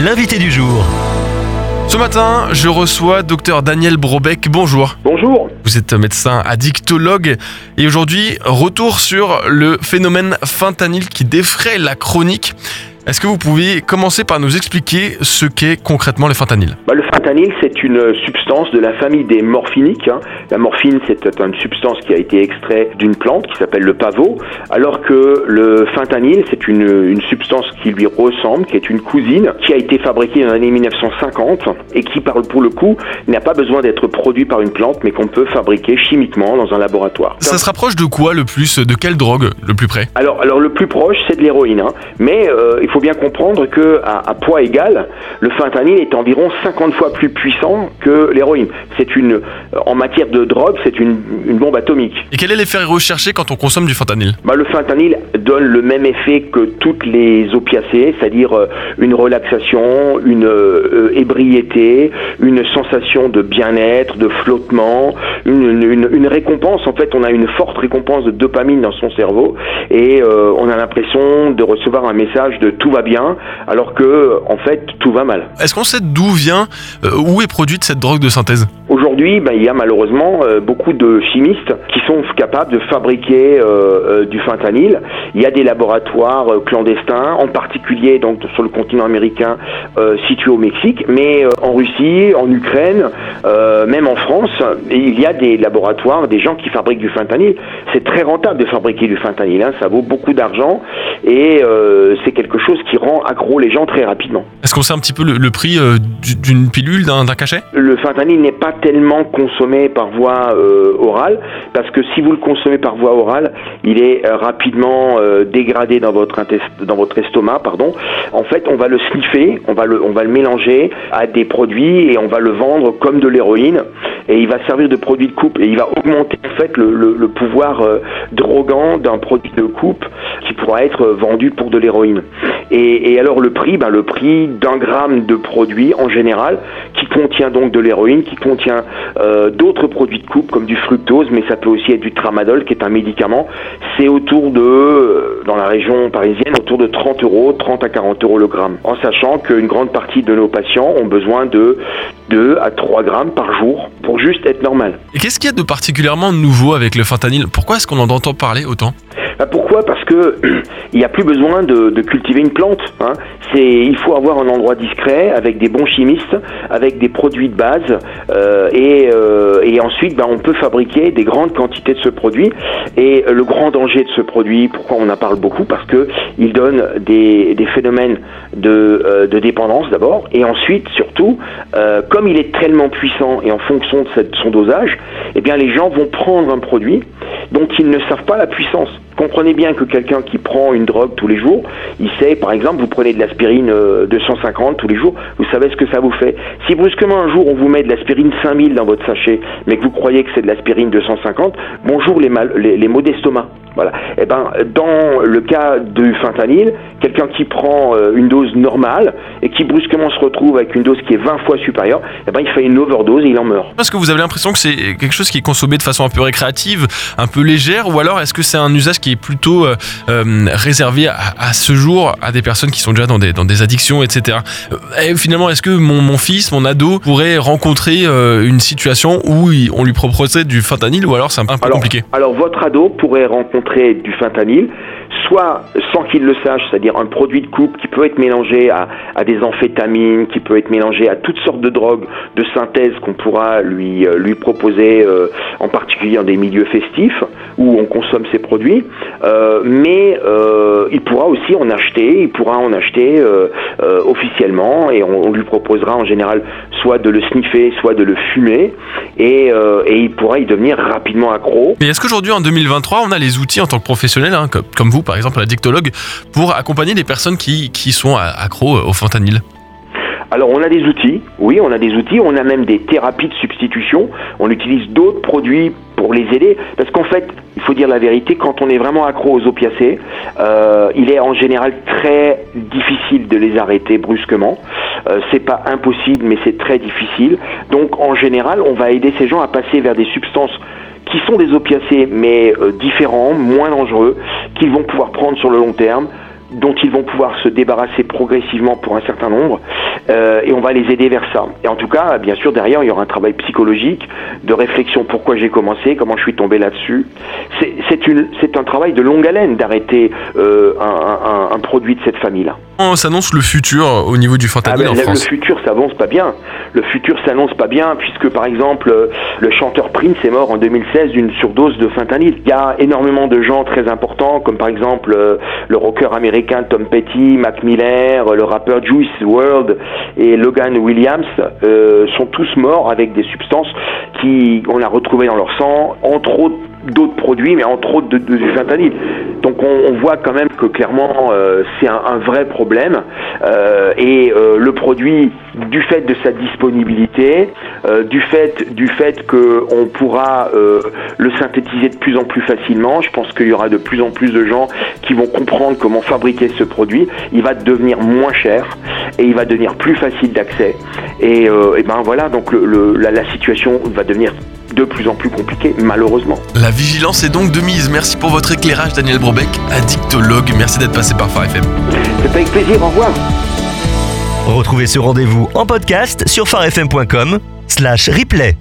l'invité du jour. Ce matin, je reçois Dr Daniel Brobeck. Bonjour. Bonjour. Vous êtes médecin addictologue et aujourd'hui, retour sur le phénomène fentanyl qui défraie la chronique. Est-ce que vous pouvez commencer par nous expliquer ce qu'est concrètement le fentanyl? Bah, Le fentanyl, c'est une substance de la famille des morphiniques. Hein. La morphine, c'est une substance qui a été extraite d'une plante qui s'appelle le pavot, alors que le fentanyl, c'est une, une, substance qui lui ressemble, qui est une cousine, qui a été fabriquée dans les années 1950 et qui, par, pour le coup, n'a pas besoin d'être produit par une plante, mais qu'on peut fabriquer chimiquement dans un laboratoire. Ça se rapproche de quoi le plus De quelle drogue le plus près? Alors, alors, le plus proche, c'est de l'héroïne. Hein. Mais euh, il faut bien comprendre que à, poids égal, le fentanyl est environ 50 fois plus puissant que l'héroïne. C'est une, en matière de drogue, c'est une, une, bombe atomique. Et quel est l'effet recherché quand on consomme du fentanyl? Bah, Le fentanyl donne le même effet que toutes les opiacés, c'est-à-dire euh, une relaxation, une euh, ébriété, une sensation de bien-être, de flottement, une, une, une, récompense. En fait, on a une forte récompense de dopamine dans son cerveau et euh, on a l'impression de recevoir un message de tout va bien, alors que en fait tout va mal. Est-ce qu'on sait d'où vient, euh, où est produite cette drogue de synthèse? Aujourd'hui, ben, il y a malheureusement euh, beaucoup de chimistes qui sont capables de fabriquer euh, du fentanyl. Il y a des laboratoires clandestins, en particulier donc sur le continent américain situé au Mexique, mais en Russie, en Ukraine, même en France, il y a des laboratoires, des gens qui fabriquent du fentanyl. C'est très rentable de fabriquer du fentanyl, hein. ça vaut beaucoup d'argent et c'est quelque chose qui rend accro les gens très rapidement. Est-ce qu'on sait un petit peu le, prix euh, d'une pilule, d'un cachet? Le fentanyl n'est pas tellement consommé par voie euh, orale, parce que si vous le consommez par voie orale, il est euh, rapidement dégradé dans votre, dans votre estomac. Pardon. En fait, on va le sniffer, on va le, on va le mélanger à des produits et on va le vendre comme de l'héroïne et il va servir de produit de coupe et il va augmenter en fait le, le, pouvoir drogant d'un produit de coupe qui pourra être vendu pour de l'héroïne. Et, alors le prix, ben le prix d'un gramme de produit en général, qui contient donc de l'héroïne, qui contient euh, d'autres produits de coupe comme du fructose, mais ça peut aussi être du tramadol, qui est un médicament. C'est autour de, euh, dans la région parisienne, autour de 30 euros, 30 à 40 euros le gramme. En sachant qu'une grande partie de nos patients ont besoin de 2 à 3 grammes par jour pour juste être normal. Et qu'est-ce qu'il y a de particulièrement nouveau avec le fentanyl? Pourquoi est-ce qu'on en entend parler autant? Bah, pourquoi? Parce que il n'y a plus besoin de, cultiver une plante. Hein. C'est, il faut avoir un endroit discret avec des bons chimistes, avec des produits de base, euh, et, euh, et, ensuite, bah, on peut fabriquer des grandes quantités de ce produit. Et le grand danger de ce produit, pourquoi on en parle beaucoup? Parce que il donne des, des phénomènes de, euh, de dépendance d'abord, et ensuite, surtout, comme il est tellement puissant et en fonction de son dosage, eh bien, les gens vont prendre un produit dont ils ne savent pas la puissance. Comprenez bien que quelqu'un qui prend une drogue tous les jours, il sait, par exemple, vous prenez de l'aspirine 250 euh, tous les jours, vous savez ce que ça vous fait. Si brusquement un jour on vous met de l'aspirine 5000 dans votre sachet, mais que vous croyez que c'est de l'aspirine 250, bonjour les, mal, les, maux d'estomac. Voilà. Et eh ben, dans le cas du fentanyl, quelqu'un qui prend euh, une dose normale et qui brusquement se retrouve avec une dose qui est 20 fois supérieure, eh ben, il fait une overdose et il en meurt. Est-ce que vous avez l'impression que c'est quelque chose qui est consommé de façon un peu récréative, un peu légère, ou alors est-ce que c'est un usage qui est plutôt euh, euh, réservé à, ce jour à des personnes qui sont déjà dans des, dans des addictions, etc. Et finalement, est-ce que mon, mon, fils, mon ado, pourrait rencontrer une situation où on lui proposerait du fentanyl, ou alors c'est un peu compliqué? Alors votre ado pourrait rencontrer du fentanyl, soit sans qu'il le sache, c'est-à-dire un produit de coupe qui peut être mélangé à, des amphétamines, qui peut être mélangé à toutes sortes de drogues de synthèse qu'on pourra lui, euh, lui proposer, euh, en particulier dans des milieux festifs où on consomme ces produits, euh, mais il pourra aussi en acheter, il pourra en acheter officiellement et on, lui proposera en général soit de le sniffer, soit de le fumer et, il pourra y devenir rapidement accro. Mais est-ce qu'aujourd'hui en 2023 on a les outils en tant que professionnel, hein, comme, vous par exemple, la dictologue, pour accompagner les personnes qui, qui sont accros au fentanyl alors on a des outils, oui, on a des outils, on a même des thérapies de substitution, on utilise d'autres produits pour les aider, parce qu'en fait, il faut dire la vérité, quand on est vraiment accro aux opiacés, euh, il est en général très difficile de les arrêter brusquement. Euh, c'est pas impossible, mais c'est très difficile. Donc en général, on va aider ces gens à passer vers des substances qui sont des opiacés mais euh, différents, moins dangereux, qu'ils vont pouvoir prendre sur le long terme, dont ils vont pouvoir se débarrasser progressivement pour un certain nombre, euh, et on va les aider vers ça. Et en tout cas, bien sûr, derrière, il y aura un travail psychologique, de réflexion, pourquoi j'ai commencé, comment je suis tombé là-dessus? C'est un travail de longue haleine d'arrêter euh, un, un, produit de cette famille-là. On s'annonce le futur au niveau du fentanyl ah ben, en France. Le futur s'avance pas bien. Le futur s'annonce pas bien puisque, par exemple, le chanteur Prince est mort en 2016 d'une surdose de fentanyl. Il y a énormément de gens très importants, comme par exemple euh, le rocker américain Tom Petty, Mac Miller, le rappeur Juice WRLD et Logan Williams euh, sont tous morts avec des substances qui on a retrouvées dans leur sang, entre autres d'autres produits, mais entre autres de, du fentanyl. Donc on, voit quand même que clairement euh, c'est un, vrai problème euh, et euh, le produit du fait de sa disponibilité, du fait du fait que on pourra le synthétiser de plus en plus facilement. Je pense qu'il y aura de plus en plus de gens qui vont comprendre comment fabriquer ce produit. Il va devenir moins cher et il va devenir plus facile d'accès. Et, et, ben voilà, donc le, la, la situation va devenir de plus en plus compliqué, malheureusement. La vigilance est donc de mise. Merci pour votre éclairage, Daniel Brobeck, addictologue. Merci d'être passé par Phare FM. C'est avec plaisir, au revoir. Retrouvez ce rendez-vous en podcast sur farfm.com slash replay.